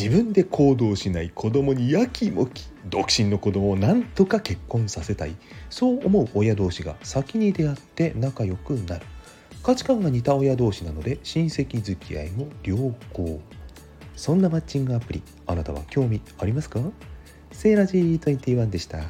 自分で行動しない子供にやきもき独身の子供をなんとか結婚させたい。そう思う親同士が先に出会って仲良くなる。価値観が似た親同士なので親戚付き合いも良好。そんなマッチングアプリあなたは興味ありますか？セーラジー21でした。